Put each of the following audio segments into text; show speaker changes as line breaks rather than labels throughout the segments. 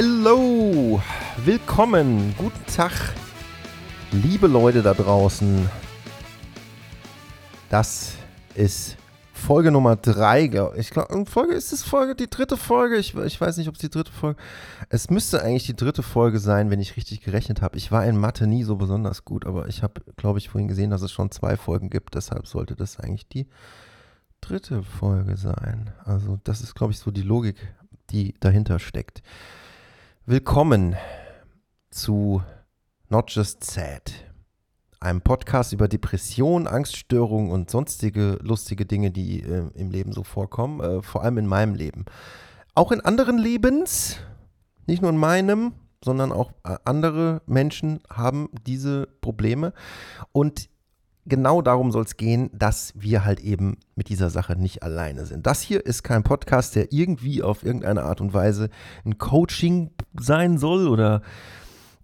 Hello, willkommen, guten Tag, liebe Leute da draußen. Das ist Folge Nummer 3. Ich glaube, Folge ist es Folge, die dritte Folge. Ich, ich weiß nicht, ob es die dritte Folge. Es müsste eigentlich die dritte Folge sein, wenn ich richtig gerechnet habe. Ich war in Mathe nie so besonders gut, aber ich habe, glaube ich, vorhin gesehen, dass es schon zwei Folgen gibt. Deshalb sollte das eigentlich die dritte Folge sein. Also, das ist, glaube ich, so die Logik, die dahinter steckt. Willkommen zu Not Just Sad, einem Podcast über Depression, Angststörungen und sonstige lustige Dinge, die äh, im Leben so vorkommen, äh, vor allem in meinem Leben. Auch in anderen Lebens, nicht nur in meinem, sondern auch äh, andere Menschen haben diese Probleme und genau darum soll es gehen, dass wir halt eben mit dieser Sache nicht alleine sind. Das hier ist kein Podcast, der irgendwie auf irgendeine Art und Weise ein Coaching sein soll oder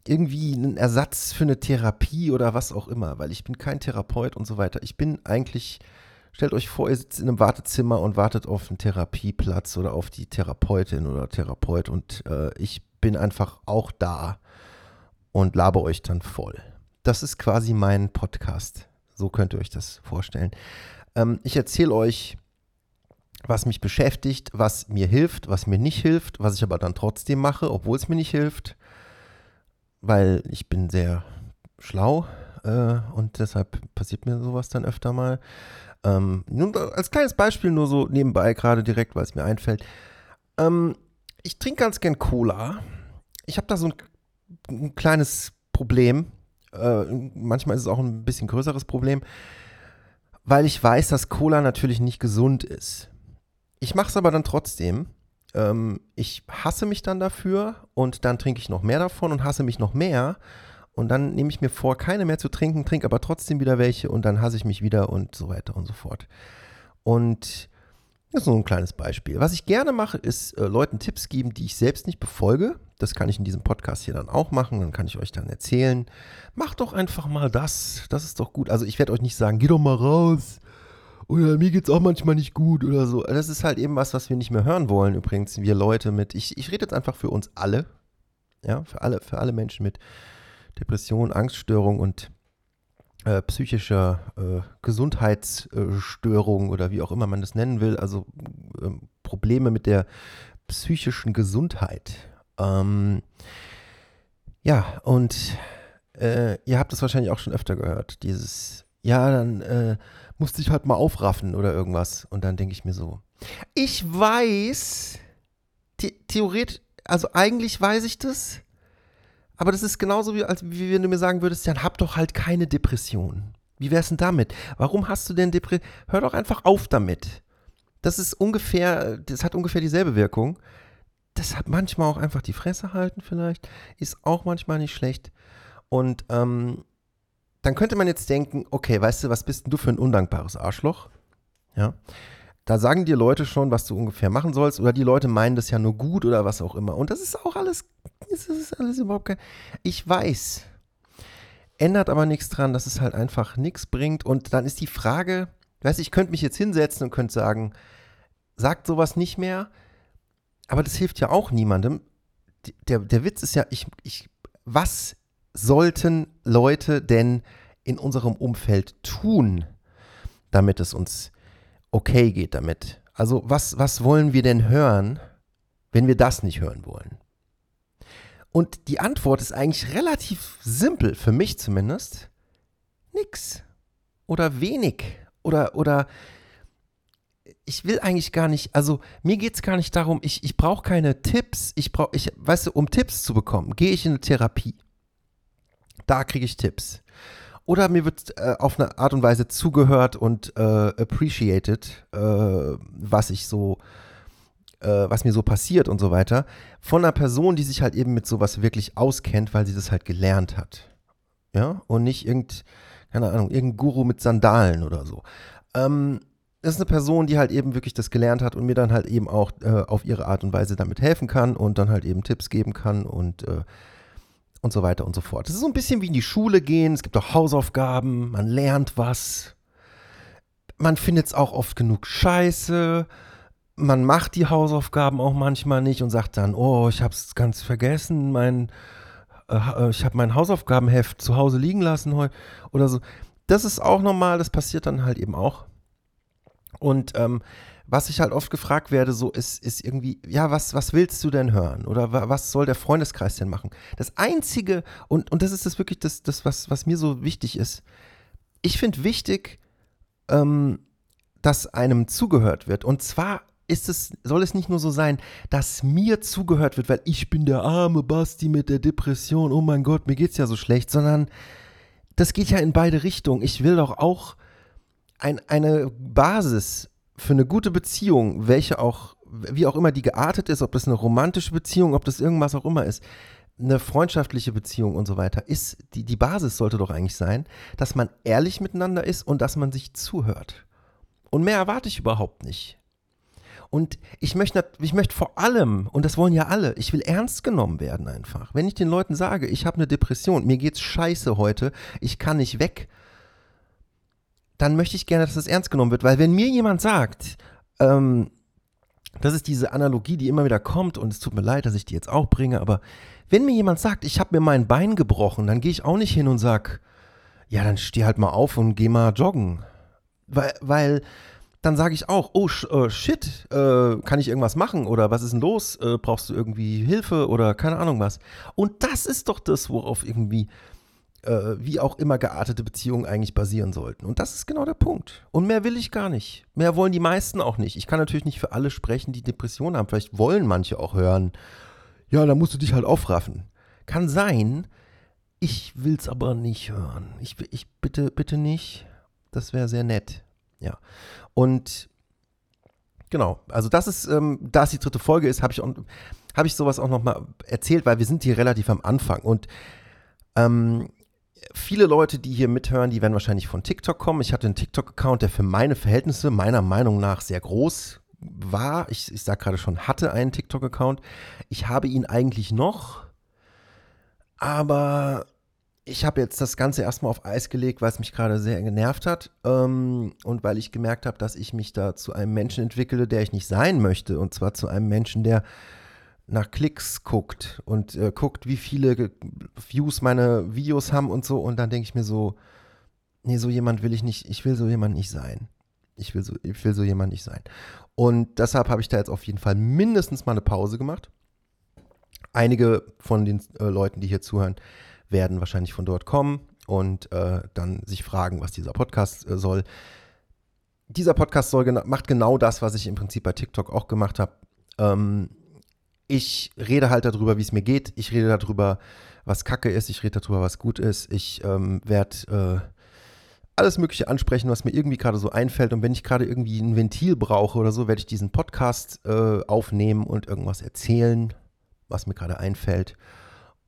irgendwie ein Ersatz für eine Therapie oder was auch immer, weil ich bin kein Therapeut und so weiter. Ich bin eigentlich, stellt euch vor, ihr sitzt in einem Wartezimmer und wartet auf einen Therapieplatz oder auf die Therapeutin oder Therapeut und äh, ich bin einfach auch da und labe euch dann voll. Das ist quasi mein Podcast. So könnt ihr euch das vorstellen. Ähm, ich erzähle euch, was mich beschäftigt, was mir hilft, was mir nicht hilft, was ich aber dann trotzdem mache, obwohl es mir nicht hilft, weil ich bin sehr schlau äh, und deshalb passiert mir sowas dann öfter mal. Ähm, nun, als kleines Beispiel nur so nebenbei, gerade direkt, weil es mir einfällt. Ähm, ich trinke ganz gern Cola. Ich habe da so ein, ein kleines Problem äh, manchmal ist es auch ein bisschen größeres Problem, weil ich weiß, dass Cola natürlich nicht gesund ist. Ich mache es aber dann trotzdem. Ähm, ich hasse mich dann dafür und dann trinke ich noch mehr davon und hasse mich noch mehr. Und dann nehme ich mir vor, keine mehr zu trinken, trinke aber trotzdem wieder welche und dann hasse ich mich wieder und so weiter und so fort. Und das ist nur ein kleines Beispiel. Was ich gerne mache, ist äh, Leuten Tipps geben, die ich selbst nicht befolge. Das kann ich in diesem Podcast hier dann auch machen. Dann kann ich euch dann erzählen, macht doch einfach mal das. Das ist doch gut. Also ich werde euch nicht sagen, geh doch mal raus. Oder mir geht es auch manchmal nicht gut oder so. Das ist halt eben was, was wir nicht mehr hören wollen. Übrigens, wir Leute mit, ich, ich rede jetzt einfach für uns alle. Ja, für alle, für alle Menschen mit Depression, Angststörung und äh, psychischer äh, Gesundheitsstörung oder wie auch immer man das nennen will, also äh, Probleme mit der psychischen Gesundheit. Ähm, ja, und äh, ihr habt das wahrscheinlich auch schon öfter gehört, dieses, ja, dann äh, musste ich halt mal aufraffen oder irgendwas. Und dann denke ich mir so, ich weiß, the theoretisch, also eigentlich weiß ich das, aber das ist genauso wie, als wie wenn du mir sagen würdest, dann hab doch halt keine Depression. Wie wär's denn damit? Warum hast du denn Depression? Hör doch einfach auf damit. Das ist ungefähr, das hat ungefähr dieselbe Wirkung. Das hat manchmal auch einfach die Fresse halten vielleicht. Ist auch manchmal nicht schlecht. Und ähm, dann könnte man jetzt denken, okay, weißt du, was bist denn du für ein undankbares Arschloch? Ja. Da sagen dir Leute schon, was du ungefähr machen sollst, oder die Leute meinen das ja nur gut oder was auch immer. Und das ist auch alles, das ist alles überhaupt kein. Ich weiß. Ändert aber nichts dran, dass es halt einfach nichts bringt. Und dann ist die Frage, weißt du, ich könnte mich jetzt hinsetzen und könnte sagen, sagt sowas nicht mehr, aber das hilft ja auch niemandem. Der, der Witz ist ja, ich, ich, was sollten Leute denn in unserem Umfeld tun, damit es uns okay geht damit. Also was, was wollen wir denn hören, wenn wir das nicht hören wollen? Und die Antwort ist eigentlich relativ simpel, für mich zumindest. Nix. Oder wenig. Oder, oder ich will eigentlich gar nicht, also mir geht es gar nicht darum, ich, ich brauche keine Tipps. Ich brauche, ich, weißt du, um Tipps zu bekommen, gehe ich in eine Therapie. Da kriege ich Tipps. Oder mir wird äh, auf eine Art und Weise zugehört und äh, appreciated, äh, was ich so, äh, was mir so passiert und so weiter, von einer Person, die sich halt eben mit sowas wirklich auskennt, weil sie das halt gelernt hat. Ja, und nicht irgend, keine Ahnung, irgendein Guru mit Sandalen oder so. Ähm, das ist eine Person, die halt eben wirklich das gelernt hat und mir dann halt eben auch äh, auf ihre Art und Weise damit helfen kann und dann halt eben Tipps geben kann und äh, und so weiter und so fort. Es ist so ein bisschen wie in die Schule gehen, es gibt auch Hausaufgaben, man lernt was. Man findet es auch oft genug scheiße. man macht die Hausaufgaben auch manchmal nicht und sagt dann, oh, ich habe es ganz vergessen, mein, äh, ich habe mein Hausaufgabenheft zu Hause liegen lassen heute oder so. Das ist auch normal, das passiert dann halt eben auch. Und ähm, was ich halt oft gefragt werde, so ist, ist irgendwie, ja, was, was willst du denn hören? Oder was soll der Freundeskreis denn machen? Das Einzige, und, und das ist das wirklich das, das was, was mir so wichtig ist, ich finde wichtig, ähm, dass einem zugehört wird. Und zwar ist es, soll es nicht nur so sein, dass mir zugehört wird, weil ich bin der arme Basti mit der Depression, oh mein Gott, mir geht's ja so schlecht, sondern das geht ja in beide Richtungen. Ich will doch auch ein, eine Basis für eine gute Beziehung, welche auch, wie auch immer die geartet ist, ob das eine romantische Beziehung, ob das irgendwas auch immer ist, eine freundschaftliche Beziehung und so weiter, ist, die, die Basis sollte doch eigentlich sein, dass man ehrlich miteinander ist und dass man sich zuhört. Und mehr erwarte ich überhaupt nicht. Und ich möchte, ich möchte vor allem, und das wollen ja alle, ich will ernst genommen werden einfach. Wenn ich den Leuten sage, ich habe eine Depression, mir geht's scheiße heute, ich kann nicht weg, dann möchte ich gerne, dass das ernst genommen wird. Weil wenn mir jemand sagt, ähm, das ist diese Analogie, die immer wieder kommt, und es tut mir leid, dass ich die jetzt auch bringe, aber wenn mir jemand sagt, ich habe mir mein Bein gebrochen, dann gehe ich auch nicht hin und sage, ja, dann steh halt mal auf und geh mal joggen. Weil, weil dann sage ich auch, oh äh, shit, äh, kann ich irgendwas machen oder was ist denn los? Äh, brauchst du irgendwie Hilfe oder keine Ahnung was? Und das ist doch das, worauf irgendwie äh, wie auch immer geartete Beziehungen eigentlich basieren sollten. Und das ist genau der Punkt. Und mehr will ich gar nicht. Mehr wollen die meisten auch nicht. Ich kann natürlich nicht für alle sprechen, die Depressionen haben. Vielleicht wollen manche auch hören, ja, da musst du dich halt aufraffen. Kann sein, ich will es aber nicht hören. Ich, ich bitte, bitte nicht. Das wäre sehr nett. Ja. Und genau, also das ist, ähm, da es die dritte Folge ist, habe ich, hab ich sowas auch nochmal erzählt, weil wir sind hier relativ am Anfang. Und ähm, viele Leute, die hier mithören, die werden wahrscheinlich von TikTok kommen. Ich hatte einen TikTok-Account, der für meine Verhältnisse meiner Meinung nach sehr groß war. Ich, ich sage gerade schon, hatte einen TikTok-Account. Ich habe ihn eigentlich noch, aber ich habe jetzt das Ganze erstmal auf Eis gelegt, weil es mich gerade sehr genervt hat ähm, und weil ich gemerkt habe, dass ich mich da zu einem Menschen entwickle, der ich nicht sein möchte. Und zwar zu einem Menschen, der nach Klicks guckt und äh, guckt, wie viele Views meine Videos haben und so. Und dann denke ich mir so, nee, so jemand will ich nicht, ich will so jemand nicht sein. Ich will so, ich will so jemand nicht sein. Und deshalb habe ich da jetzt auf jeden Fall mindestens mal eine Pause gemacht. Einige von den äh, Leuten, die hier zuhören, werden wahrscheinlich von dort kommen und äh, dann sich fragen, was dieser Podcast äh, soll. Dieser Podcast soll gena macht genau das, was ich im Prinzip bei TikTok auch gemacht habe. Ähm, ich rede halt darüber, wie es mir geht. Ich rede darüber, was Kacke ist. Ich rede darüber, was gut ist. Ich ähm, werde äh, alles Mögliche ansprechen, was mir irgendwie gerade so einfällt. Und wenn ich gerade irgendwie ein Ventil brauche oder so, werde ich diesen Podcast äh, aufnehmen und irgendwas erzählen, was mir gerade einfällt.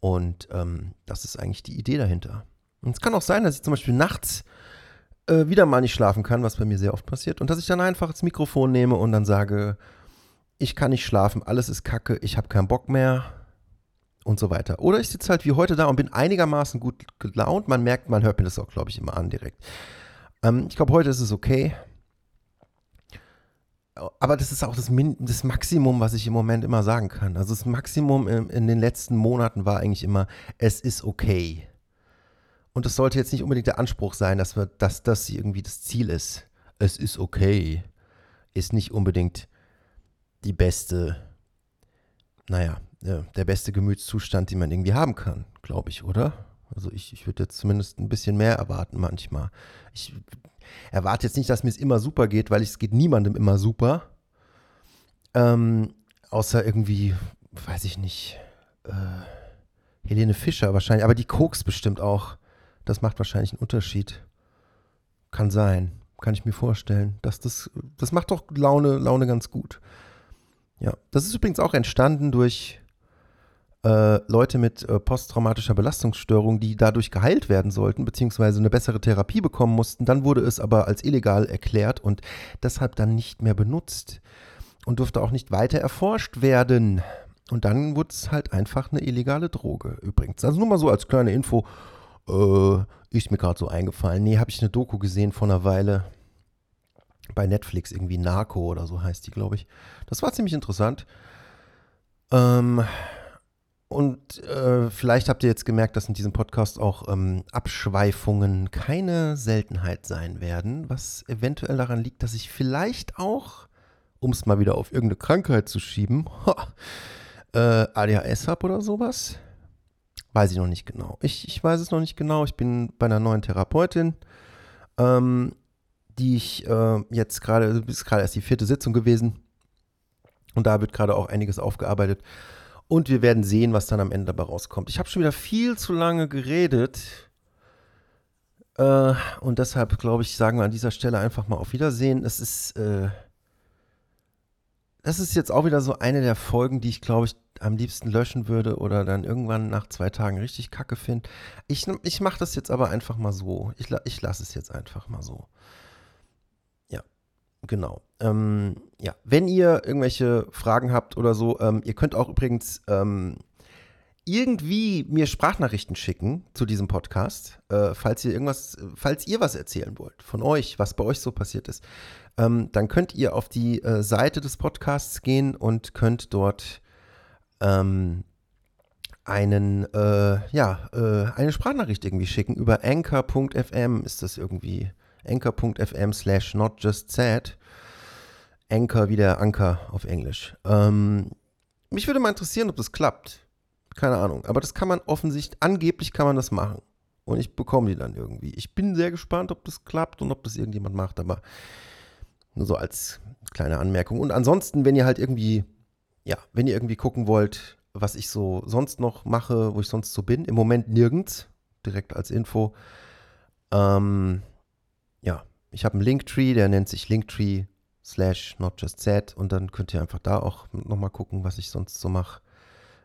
Und ähm, das ist eigentlich die Idee dahinter. Und es kann auch sein, dass ich zum Beispiel nachts äh, wieder mal nicht schlafen kann, was bei mir sehr oft passiert. Und dass ich dann einfach das Mikrofon nehme und dann sage, ich kann nicht schlafen, alles ist kacke, ich habe keinen Bock mehr und so weiter. Oder ich sitze halt wie heute da und bin einigermaßen gut gelaunt. Man merkt, man hört mir das auch, glaube ich, immer an direkt. Ähm, ich glaube, heute ist es okay. Aber das ist auch das, Min das Maximum, was ich im Moment immer sagen kann. Also das Maximum in, in den letzten Monaten war eigentlich immer, es ist okay. Und das sollte jetzt nicht unbedingt der Anspruch sein, dass, wir, dass das irgendwie das Ziel ist. Es ist okay. Ist nicht unbedingt die beste, naja, der beste Gemütszustand, den man irgendwie haben kann, glaube ich, oder? Also ich, ich würde jetzt zumindest ein bisschen mehr erwarten manchmal. Ich erwarte jetzt nicht, dass mir es immer super geht, weil es geht niemandem immer super. Ähm, außer irgendwie, weiß ich nicht, äh, Helene Fischer wahrscheinlich, aber die Koks bestimmt auch. Das macht wahrscheinlich einen Unterschied. Kann sein, kann ich mir vorstellen. Dass das, das macht doch Laune, Laune ganz gut. Ja, das ist übrigens auch entstanden durch äh, Leute mit äh, posttraumatischer Belastungsstörung, die dadurch geheilt werden sollten, beziehungsweise eine bessere Therapie bekommen mussten. Dann wurde es aber als illegal erklärt und deshalb dann nicht mehr benutzt und durfte auch nicht weiter erforscht werden. Und dann wurde es halt einfach eine illegale Droge übrigens. Also nur mal so als kleine Info, äh, ist mir gerade so eingefallen. Nee, habe ich eine Doku gesehen vor einer Weile bei Netflix irgendwie Narco oder so heißt die, glaube ich. Das war ziemlich interessant. Ähm, und äh, vielleicht habt ihr jetzt gemerkt, dass in diesem Podcast auch ähm, Abschweifungen keine Seltenheit sein werden, was eventuell daran liegt, dass ich vielleicht auch, um es mal wieder auf irgendeine Krankheit zu schieben, äh, ADHS habe oder sowas. Weiß ich noch nicht genau. Ich, ich weiß es noch nicht genau. Ich bin bei einer neuen Therapeutin, ähm, die ich äh, jetzt gerade, ist gerade erst die vierte Sitzung gewesen. Und da wird gerade auch einiges aufgearbeitet. Und wir werden sehen, was dann am Ende dabei rauskommt. Ich habe schon wieder viel zu lange geredet. Äh, und deshalb, glaube ich, sagen wir an dieser Stelle einfach mal auf Wiedersehen. Es ist, äh, das ist jetzt auch wieder so eine der Folgen, die ich, glaube ich, am liebsten löschen würde oder dann irgendwann nach zwei Tagen richtig kacke finde. Ich, ich mache das jetzt aber einfach mal so. Ich, ich lasse es jetzt einfach mal so. Genau. Ähm, ja, wenn ihr irgendwelche Fragen habt oder so, ähm, ihr könnt auch übrigens ähm, irgendwie mir Sprachnachrichten schicken zu diesem Podcast, äh, falls ihr irgendwas, falls ihr was erzählen wollt von euch, was bei euch so passiert ist. Ähm, dann könnt ihr auf die äh, Seite des Podcasts gehen und könnt dort ähm, einen, äh, ja, äh, eine Sprachnachricht irgendwie schicken. Über anchor.fm ist das irgendwie anchor.fm slash not just sad. Anchor wie der Anker auf Englisch. Ähm, mich würde mal interessieren, ob das klappt. Keine Ahnung. Aber das kann man offensichtlich, angeblich kann man das machen. Und ich bekomme die dann irgendwie. Ich bin sehr gespannt, ob das klappt und ob das irgendjemand macht, aber nur so als kleine Anmerkung. Und ansonsten, wenn ihr halt irgendwie, ja, wenn ihr irgendwie gucken wollt, was ich so sonst noch mache, wo ich sonst so bin, im Moment nirgends, direkt als Info. Ähm, ich habe einen Linktree, der nennt sich Linktree slash not just sad und dann könnt ihr einfach da auch nochmal gucken, was ich sonst so mache.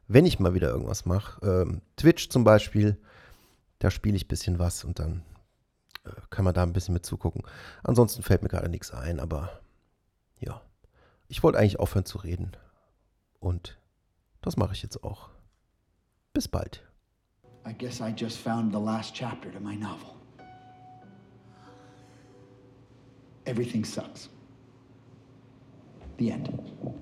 Wenn ich mal wieder irgendwas mache, ähm, Twitch zum Beispiel, da spiele ich ein bisschen was und dann äh, kann man da ein bisschen mit zugucken. Ansonsten fällt mir gerade nichts ein, aber ja, ich wollte eigentlich aufhören zu reden und das mache ich jetzt auch. Bis bald. I guess I just found the last chapter to my novel. Everything sucks. The end.